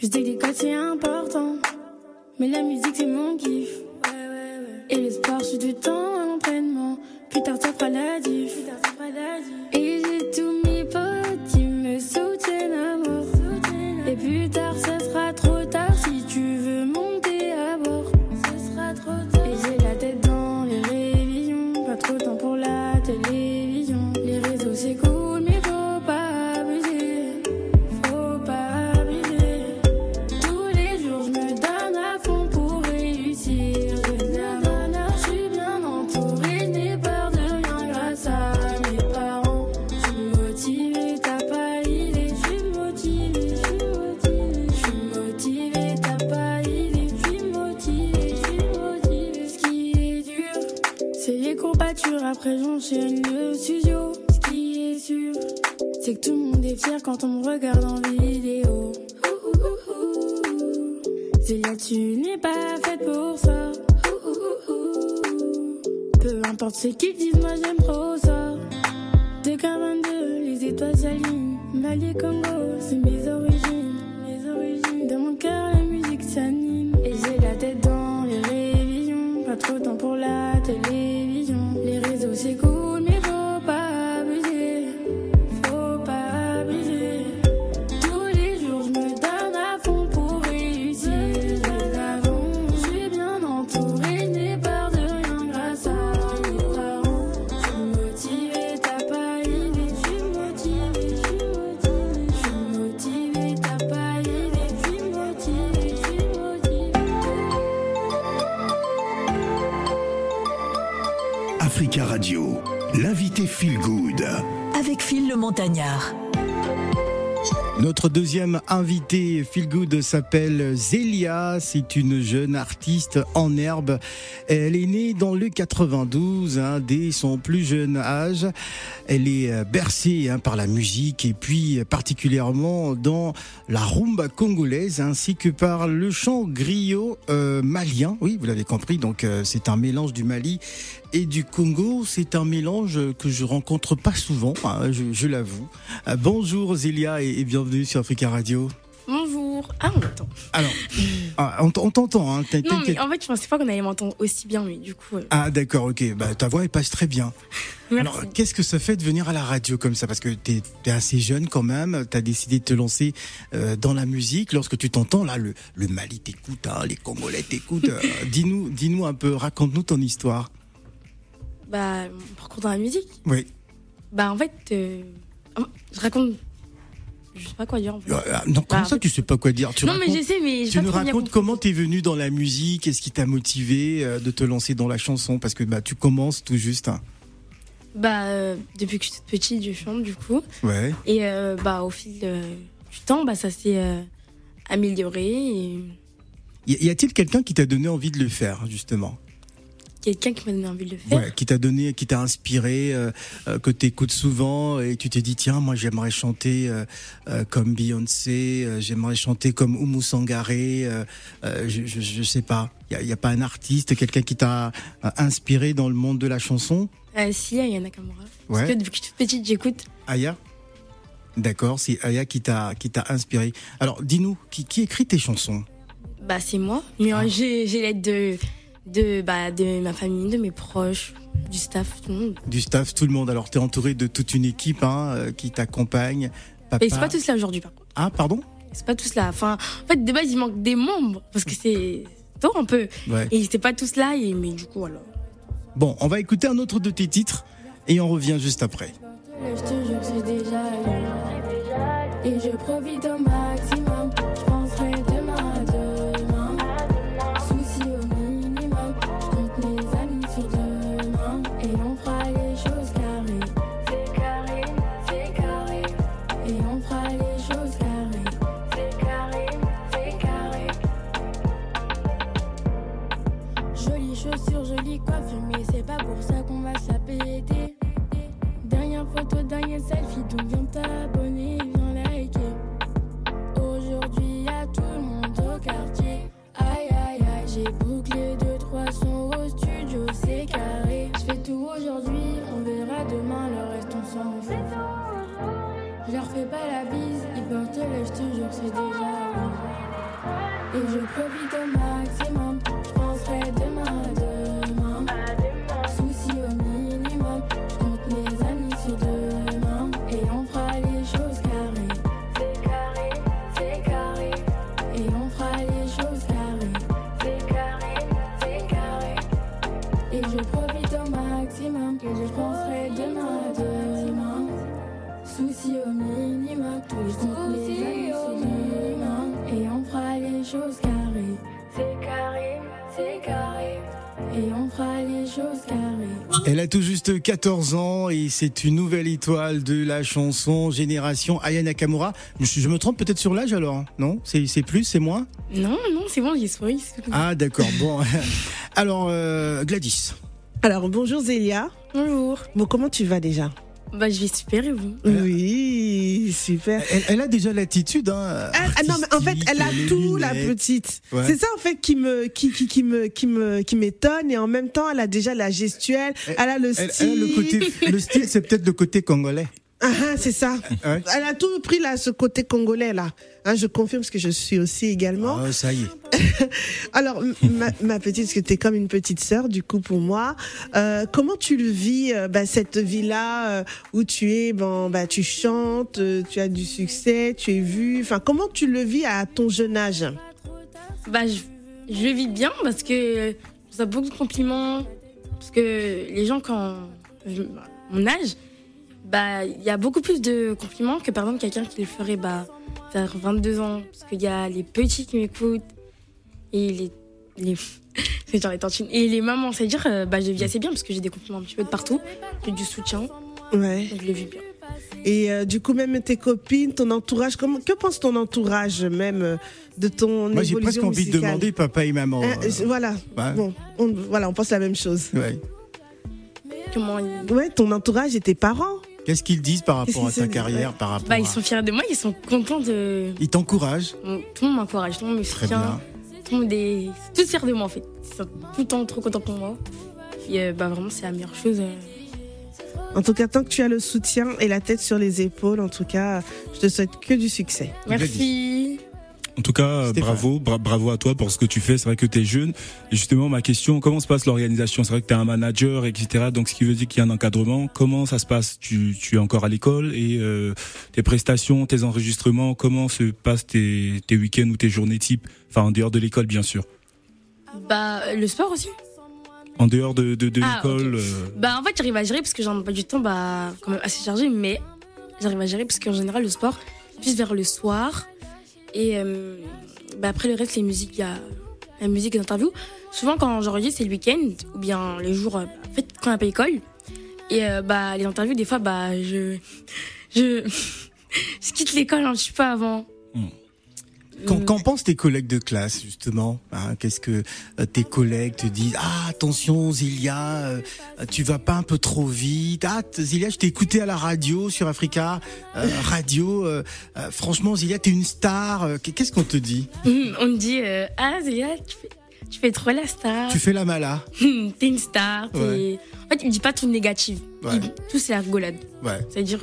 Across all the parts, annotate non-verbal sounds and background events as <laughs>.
Je dis que c'est important, mais la musique c'est mon kiff. Et le sport, je suis du temps à l'entraînement. Plus tard, ça fera la diff. Et j'ai tous mes potes qui me soutiennent à mort. Et plus tard, ça Peu importe ce qu'ils disent, moi j'aime trop ça. De 22 les étoiles s'alignent. Mali, Congo, c'est mes origines. Mes origines. Dans mon cœur, la musique s'anime. Et j'ai la tête dans les révisions. Pas trop de temps pour la télévision. Africa Radio, l'invité Feel Good. Avec Phil le Montagnard. Notre deuxième invité Feel Good s'appelle Zélia. C'est une jeune artiste en herbe. Elle est née dans le 92, hein, dès son plus jeune âge. Elle est euh, bercée hein, par la musique et puis euh, particulièrement dans la rumba congolaise ainsi que par le chant griot euh, malien. Oui, vous l'avez compris. Donc euh, c'est un mélange du Mali et du Congo. C'est un mélange que je rencontre pas souvent, hein, je, je l'avoue. Euh, bonjour Zélia et bienvenue sur Africa Radio. Ah, on m'entend. Alors, ah, on, t'entend. Hein, Non, mais en fait, je pensais pas qu'on allait m'entendre aussi bien, mais du coup. euh, Ah d'accord, ok. Bah, ta voix elle passe très bien. <laughs> merci. Alors, qu'est-ce que ça fait de venir à la radio comme ça? Parce que t'es es assez jeune quand même. T'as décidé de te lancer euh, dans la musique. Lorsque tu t'entends là, le, le Mali t'écoute, hein, les Congolais t'écoutent. <laughs> euh, dis-nous, dis-nous un peu, raconte-nous ton histoire. Bah, mon parcours dans la musique. Oui. Bah, en fait, je raconte. Je sais pas quoi dire en fait. Euh, non, comment Bah, ça tu sais pas quoi dire Tu non, racontes- mais je sais, mais Tu nous racontes comment t'es venu dans la musique, qu'est-ce qui t'a motivé euh, de te lancer dans la chanson? Parce que bah tu commences tout juste. hein. Bah, euh, depuis que je suis toute petite, je chante du coup. Ouais. Et euh, bah, au fil euh, du temps, bah, ça s'est euh, amélioré. Et Y y a-t-il quelqu'un qui t'a donné envie de le faire justement? Quelqu'un qui m'a donné envie de le faire. Ouais, qui t'a donné, qui t'a inspiré, euh, euh, que t'écoutes souvent et tu t'es dit tiens moi j'aimerais chanter euh, comme Beyoncé, j'aimerais chanter comme Oumou Sangaré, je, je, je sais pas. Il y a, pas un artiste, quelqu'un qui t'a inspiré dans le monde de la chanson? Si, il y en a Nakamura. Ouais. Parce que depuis que je suis toute petite, j'écoute. Aya? D'accord, c'est Aya qui t'a qui t'a inspiré. Alors dis-nous qui, qui écrit tes chansons? Bah, c'est moi. Mais Ah. j'ai l'aide de, de, bah, de ma famille, de mes proches, du staff, tout le monde. Du staff, tout le monde. Alors t'es entouré de toute une équipe hein, euh, qui t'accompagne. Papa. Mais c'est pas tous là aujourd'hui, par contre. Ah pardon? C'est pas tous là. Enfin, en fait, de base, il manque des membres. Parce que c'est tôt un peu. Ouais. Et ils étaient pas tous là. Et, mais du coup, alors. Bon, on va écouter un autre de tes titres et on revient juste après. Je te jure, déjà. Et je profite. Elle a tout juste 14 ans et c'est une nouvelle étoile de la chanson Génération Aya Nakamura. Je, je me trompe peut-être sur l'âge alors Non? C'est c'est plus, c'est moins? Non, non, c'est bon, tout. Ah d'accord, bon. <laughs> Alors euh, Gladys, Alors bonjour Zélia. Bonjour. Bon comment tu vas déjà? Bah, je vais super et vous? Oui, super. elle, elle a déjà l'attitude. Hein, Ah, non mais en fait elle a tout la petite. Ouais. C'est ça en fait qui me qui qui, qui me qui me qui m'étonne et en même temps elle a déjà la gestuelle, elle, a le style. elle a le côté, le style, c'est peut-être le côté congolais. Ah, ah, c'est ça. Ouais. Elle a tout pris là ce côté congolais là. Hein, je confirme ce que je suis aussi également. Ah, ça y est. <laughs> Alors, ma, ma petite, parce que t'es comme une petite sœur, du coup, pour moi. Euh, comment tu le vis, euh, bah, cette vie-là, euh, où tu es, bon, bah, tu chantes, euh, tu as du succès, tu es vu. Enfin, comment tu le vis à ton jeune âge? Bah, je, je le vis bien parce que ça beaucoup de compliments. Parce que les gens, quand. je- bah, mon âge, bah, il y a beaucoup plus de compliments que par exemple quelqu'un qui le ferait bah, vers 22 ans. Parce qu'il y a les petits qui m'écoutent et les. les <laughs> c'est genre les tantines. Et les mamans, c'est-à-dire, euh, bah, je le vis assez bien parce que j'ai des compliments un petit peu de partout. J'ai du soutien. Ouais. donc je le vis bien. Et euh, du coup, même tes copines, ton entourage, comment, que pense ton entourage même euh, de ton Moi, j'ai presque envie de demander papa et maman. Hein, euh, euh, Voilà. ouais. Bon, on, voilà, on pense la même chose. ouais. Comment ils- Ouais, ton entourage et tes parents. Qu'est-ce qu'ils disent par rapport à ta carrière, par rapport Bah, à... ils sont fiers de moi, ils sont contents de. Ils t'encouragent? Tout le monde m'encourage, tout le monde me soutient. Tout le monde est. Tous fiers de moi en fait. Ils sont tout le temps trop contents pour moi. Puis euh, bah, vraiment, c'est la meilleure chose. euh. En tout cas, tant que tu as le soutien et la tête sur les épaules, en tout cas, je te souhaite que du succès. Merci. En tout cas, Stéphane. bravo, bra- bravo à toi pour ce que tu fais. C'est vrai que tu es jeune. Et justement, ma question, comment se passe l'organisation? C'est vrai que tu es un manager, etc. Donc, ce qui veut dire qu'il y a un encadrement. Comment ça se passe? Tu, tu es encore à l'école et euh, tes prestations, tes enregistrements, comment se passent tes, tes week-ends ou tes journées type? Enfin, en dehors de l'école, bien sûr. Bah, le sport aussi. En dehors de, de, de Ah, l'école. euh, Bah, en fait, j'arrive à gérer parce que j'ai un emploi du temps bah, quand même assez chargé, mais j'arrive à gérer parce qu'en général, le sport, plus vers le soir. Et euh, bah, après, le reste, les musiques, il y a la musique et les interviews. Souvent, quand j'enregistre, c'est le week-end ou bien les jours, euh, en fait, quand on n'a pas école. Et euh, bah, les interviews, des fois, bah, je. Je, <laughs> je quitte l'école un petit peu avant. Hmm. Qu'en qu'en pensent tes collègues de classe, justement hein? Qu'est-ce que euh, tes collègues te disent? Ah, attention, Zilia, euh, tu vas pas un peu trop vite. Ah, Zilia, je t'ai écouté à la radio sur Africa euh, Radio. euh, euh, franchement, Zilia, t'es une star. Qu'est-ce qu'on te dit? On me dit Ah, Zélia, tu fais, tu fais trop la star. Tu fais la mala. t'es une star. Ouais. En fait, il me dit pas tout négatif. Ouais. Il- tout, c'est la rigolade. Ouais. C'est-à-dire,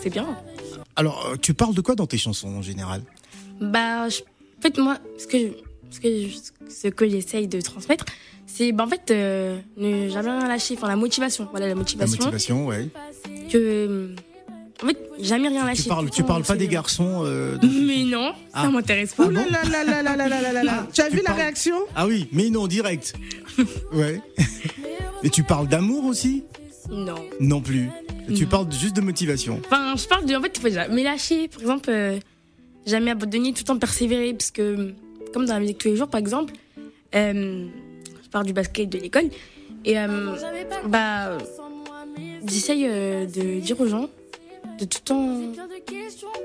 c'est bien. Alors, tu parles de quoi dans tes chansons en général? Bah, en fait, moi, ce que, ce que, ce que j'essaye de transmettre, c'est bah, en fait euh, ne jamais rien lâcher. Enfin, la motivation. Voilà, la motivation. La motivation, ouais. Que. En fait, jamais rien lâcher. Tu parles, tu parles pas des garçons. Euh, <laughs> mais non, ah. ça m'intéresse pas. Ah là, là, là, là, là, là, là, là. <laughs> Tu as vu la réaction Ah oui, mais non, direct. <laughs> ouais. Et tu parles d'amour aussi Non. Non plus. Tu parles juste de motivation. Enfin, je parle de. En fait, tu il faut jamais lâcher. Par exemple. Euh, jamais abandonner, tout le temps persévérer. Parce que, comme dans la musique tous les jours, par exemple, euh, je parle du basket de l'école. Et, euh, bah, j'essaye euh, de dire aux gens de tout le temps.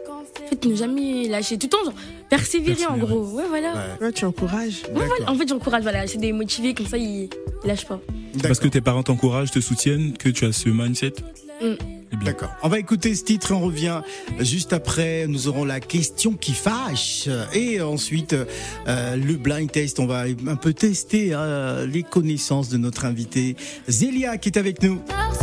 En fait, ne jamais lâcher. Tout le temps, genre, persévérer en gros. Ouais, voilà. Ouais. Ouais, tu encourages. Ouais, voilà. En fait, j'encourage, voilà. C'est des motivés, comme ça, ils, ils lâchent pas. parce que tes parents t'encouragent, te soutiennent, que tu as ce mindset? Mm. Eh. D'accord. On va écouter ce titre et on revient juste après. Nous aurons la question qui fâche et ensuite euh, le blind test. On va un peu tester hein, les connaissances de notre invité Zélia qui est avec nous. Car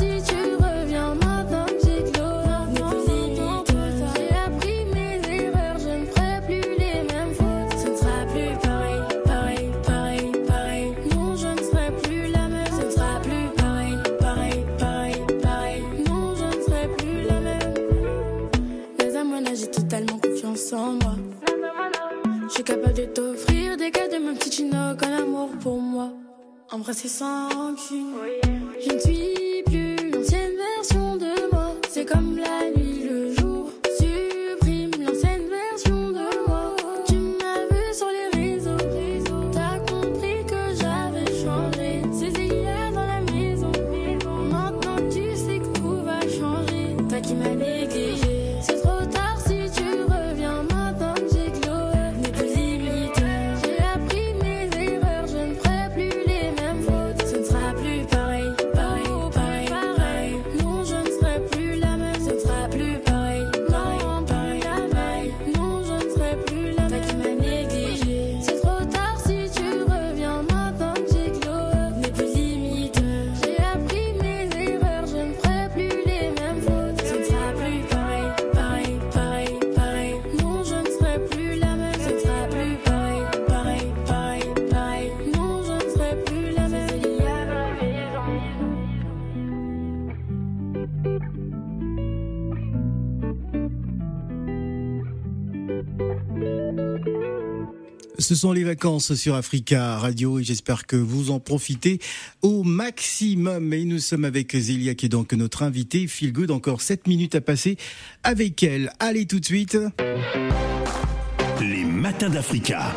Ce sont les vacances sur Africa Radio et j'espère que vous en profitez au maximum. Et nous sommes avec Zélia qui est donc notre invitée. Feel good, encore 7 minutes à passer avec elle. Allez tout de suite. Les matins d'Africa.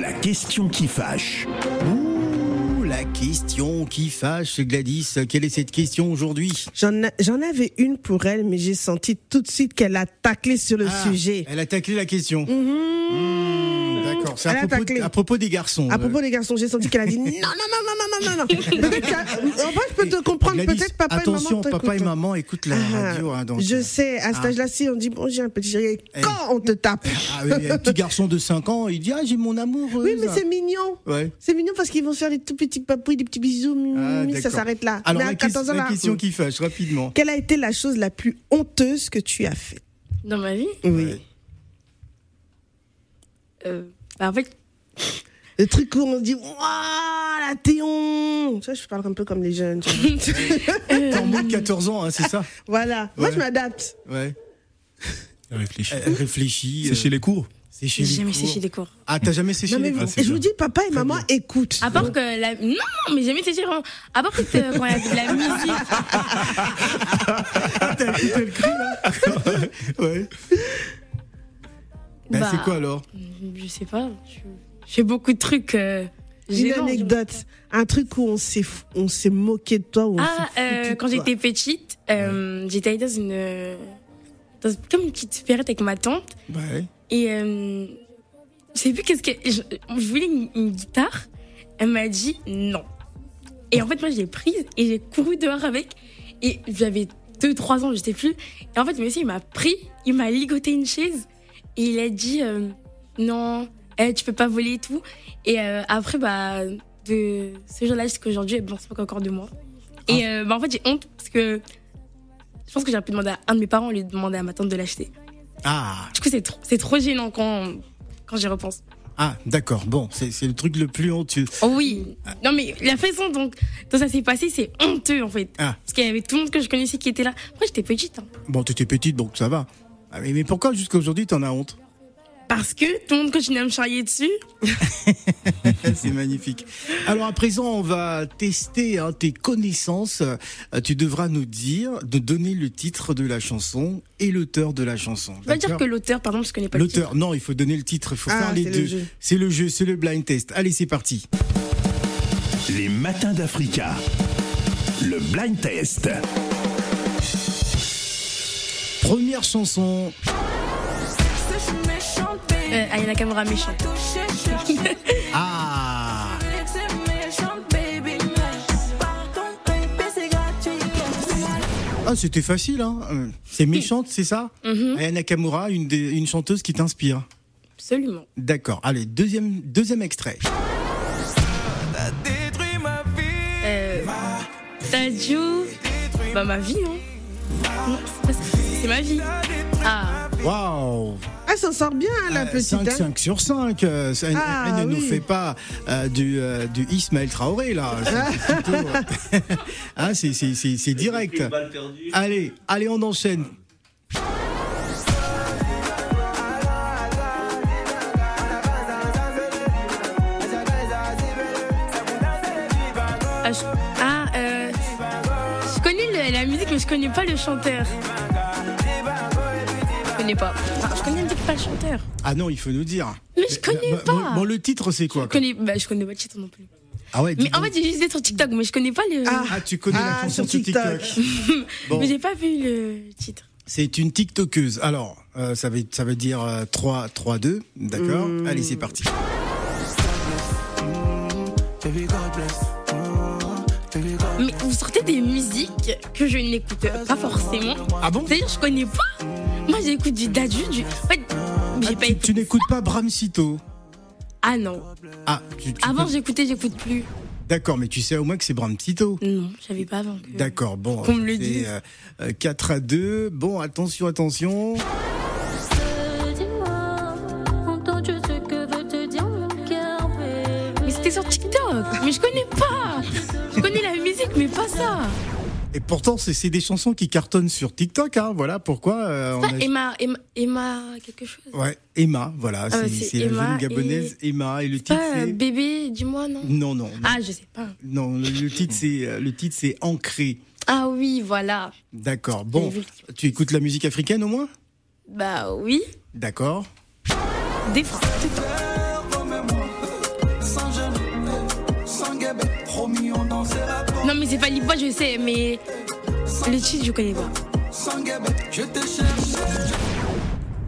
La question qui fâche. Ouh, la question qui fâche, Gladys. Quelle est cette question aujourd'hui? J'en avais une pour elle, mais j'ai senti tout de suite qu'elle a taclé sur le Ah, sujet. Elle a taclé la question. Mhm. Mmh, D'accord. C'est à, a propos- taclé. à propos des garçons. À propos des garçons, j'ai senti qu'elle a dit non, non, non, non, non, non, non. <laughs> En vrai, je peux te comprendre. Peut-être papa attention, et maman papa et maman écoutent la Ah, radio. hein, donc, je euh, sais, à cet ah. âge-là, si on dit bon, j'ai un petit chéri, Eh. quand on te tape Ah oui, un petit garçon de 5 ans, il dit Ah, j'ai mon amour. Oui, mais c'est mignon. Ouais. C'est mignon parce qu'ils vont se faire des tout petits papouilles, des petits bisous, Ah, ça s'arrête là. Alors, mais à ques- 14 ans, la là, question qui fâche, rapidement. Quelle a été la chose la plus honteuse que tu as faite? Dans ma vie, Oui. Euh, bah, en fait, Le truc où on dit Waouh, la Théon Ça, je parle un peu comme les jeunes. T'es <laughs> en moins de 14 ans, hein, c'est ça? Voilà. Moi, Ouais. je m'adapte. Ouais. Réfléchis. Elle réfléchit. C'est chez les cours C'est chez j'ai les jamais cours. séché des cours. Ah, t'as jamais séché Non, mais les vous- cours c'est je vous dis, papa et maman écoutent. À part que la. Non, mais jamais séché vraiment. À part peut-être euh, quand il y a de la <laughs> musique. Ah, T'as écouté le cri, là? <laughs> Ouais. Bah, Bah, c'est quoi alors Je sais pas. Je, fais beaucoup de trucs. euh, Une anecdote, un truc où on s'est on s'est moqué de toi. Où on Ah, euh, quand j'étais petite, euh, j'étais allée dans une. dans comme une petite supérette avec ma tante. Ouais. Et euh, je sais plus qu'est-ce que. Je, je voulais une, une guitare. Elle m'a dit non. Et en fait, moi, je l'ai prise et j'ai couru dehors avec. Et j'avais 2-3 ans, je sais plus. Et en fait, le monsieur, il m'a pris, il m'a ligoté une chaise. Et il a dit euh, non, eh, tu peux pas voler et tout. Et euh, après, bah, de ce jour-là jusqu'à aujourd'hui, elle ne pense pas encore de moi. Et euh, bah, en fait, j'ai honte parce que je pense que j'aurais pu demander à un de mes parents, lui demander à ma tante de l'acheter. Ah, Du coup, c'est trop, c'est trop gênant quand, quand j'y repense. ah d'accord. Bon, c'est c'est le truc le plus honteux. Oh oui. Non, mais la façon dont, dont ça s'est passé, c'est honteux, en fait. Ah. Parce qu'il y avait tout le monde que je connaissais qui était là. Moi, j'étais petite. hein. Bon, t'étais petite, donc ça va. Ah, mais, mais pourquoi jusqu'à aujourd'hui t'en as honte? Parce que tout le monde continue à me charrier dessus. <laughs> C'est magnifique. Alors à présent, on va tester hein, tes connaissances. Euh, tu devras nous dire, de donner le titre de la chanson et l'auteur de la chanson. Je vais dire que l'auteur, pardon, je connais pas le titre. L'auteur, non, il faut donner le titre, il faut Ah, faire les c'est le deux. jeu. C'est le jeu, c'est le blind test. Allez, c'est parti. Les matins d'Africa. Le blind test. Première chanson. Euh, Ayana Kamura méchant. <laughs> Ah Ah, c'était facile, hein. C'est méchante, c'est ça Mhm, Aya Nakamura, une, des- une chanteuse qui t'inspire. Absolument. D'accord. Allez, deuxième, deuxième extrait. Euh, Tadju. Bah, ma vie, non Non, c'est pas ça. C'est ma vie. Ah, Waouh Elle s'en sort bien, hein, la petite. 5, hein. 5 sur 5. euh, elle Ah, elle ne nous fait pas euh, du, euh, du Ismaël Traoré, là. <laughs> C'est euh, hein, <laughs> c'est- c'est c'est- c'est direct. Allez, allez, on enchaîne. ah, je, ah, euh, je connais le- la musique, mais je connais pas le chanteur. Je connais pas. Enfin, je connais la musique, pas le chanteur. Ah non, il faut nous dire. Mais je connais Bah, pas. Bon, bon, le titre, c'est quoi Je connais, bah, je connais pas le titre non plus. Ah ouais, dis Mais en fait, j'ai juste été sur TikTok, mais je connais pas le. Ah. Ah, tu connais la Ah, chanson sur TikTok. TikTok. <laughs> Bon. Mais j'ai pas vu le titre. C'est une TikTokeuse. Alors, euh, ça, veut, ça veut dire euh, 3, 3, 2. D'accord Hmm. Allez, c'est parti. Mais vous sortez des musiques que je n'écoute pas forcément. Ah bon? C'est-à-dire, je connais pas. Moi, j'écoute du Dadju, du. En fait, j'ai Ah, pas tu, n'écoutes pas Bram Sito Ah non. Ah, tu, tu Avant, peux- j'écoutais, j'écoute plus. D'accord, mais tu sais au moins que c'est Bram Sito. Non, je savais pas avant que. D'accord, bon. Qu'on me le dise. euh, euh, 4 à 2. Bon, attention, attention. Mais c'était sur TikTok. Mais je connais pas. Je connais la musique, mais pas ça. Et pourtant, c'est des chansons qui cartonnent sur TikTok. Hein, voilà pourquoi. euh, on Pas a- Emma, Emma, Emma, quelque chose? Ouais, Emma, voilà, Ah c'est la Emma jeune gabonaise Emma et le titre pas c'est bébé, dis-moi, non? Non non non, Ah, je sais pas. non le, le titre c'est euh, le titre c'est ancré. Ah oui, voilà. D'accord. Bon, tu écoutes la musique africaine au moins? Bah oui, D'accord. des fois. Non mais c'est pas Lipa, je sais, mais le titre je connais pas.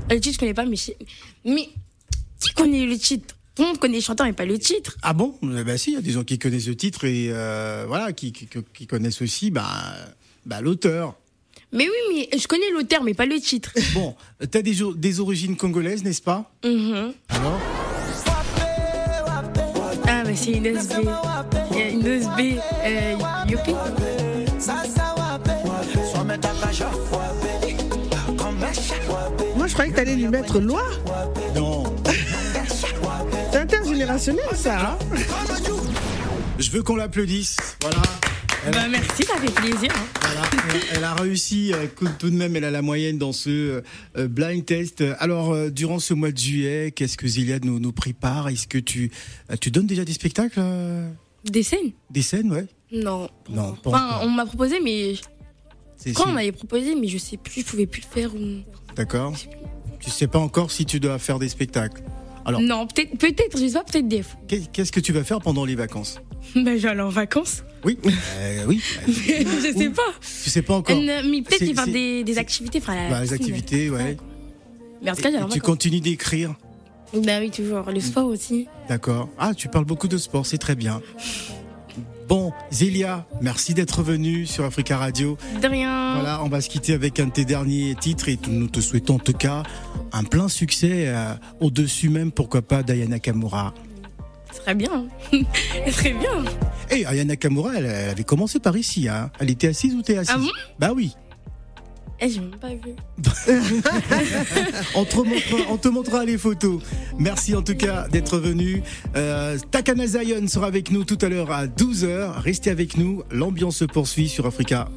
Le titre je connais pas, mais mais qui connaît le titre? Tout le monde connaît les chanteurs mais pas le titre. Ah bon? Eh Ben si, il y a des gens qui connaissent le titre et euh, voilà, qui, qui, qui connaissent aussi bah, bah, l'auteur. Mais oui, mais je connais l'auteur mais pas le titre. <laughs> Bon, t'as des, des origines congolaises, n'est-ce pas? Mhm. Alors? Ah mais c'est une SB, Euh, une SB, euh, Youpi. Moi, je croyais que t'allais lui mettre loi. Non. C'est intergénérationnel, ça. hein. Je veux qu'on l'applaudisse. Voilà. Elle, Bah merci, ça fait plaisir. hein. voilà. Elle- elle a réussi, euh, tout de même, elle a la moyenne dans ce euh, blind test. Alors, euh, durant ce mois de juillet, qu'est-ce que Ziliade nous, nous prépare? Est-ce que tu, tu donnes déjà des spectacles Des scènes Des scènes, ouais Non. Non, pas Enfin, on m'a proposé, mais C'est- quand on m'avait proposé, mais je sais plus, je pouvais plus le faire ou. D'accord. Tu sais pas encore si tu dois faire des spectacles. Alors, Non, peut-être, peut-être, je sais pas, peut-être des qu'est-ce que tu vas faire pendant les vacances? <laughs> Ben, je vais aller en vacances. Oui, <laughs> euh, oui. je sais pas. Tu sais pas encore. Euh, mais peut-être qu'il va des, des activités. Enfin, Bah, les piscine. activités, ouais. Mais en tout cas, Et- j'ai et en tu vacances. continues d'écrire. Bah oui, toujours. Le sport aussi. D'accord. Ah, tu parles beaucoup de sport, c'est très bien. Bon, Zélia, merci d'être venue sur Africa Radio. De rien. Voilà, on va se quitter avec un de tes derniers titres et nous te souhaitons en tout cas un plein succès, euh, au-dessus même, pourquoi pas, d'Ayana Kamura. Très bien. <laughs> Très bien. Et Ayana Kamura, elle, elle avait commencé par ici, hein. Elle était assise ou t'es assise Ah bon? Bah oui. Eh, j'ai même pas vu. <laughs> On te, montrera les photos. Merci en tout cas d'être venu. Euh, Takana Zion sera avec nous tout à l'heure à 12h. Restez avec nous. L'ambiance se poursuit sur Africa.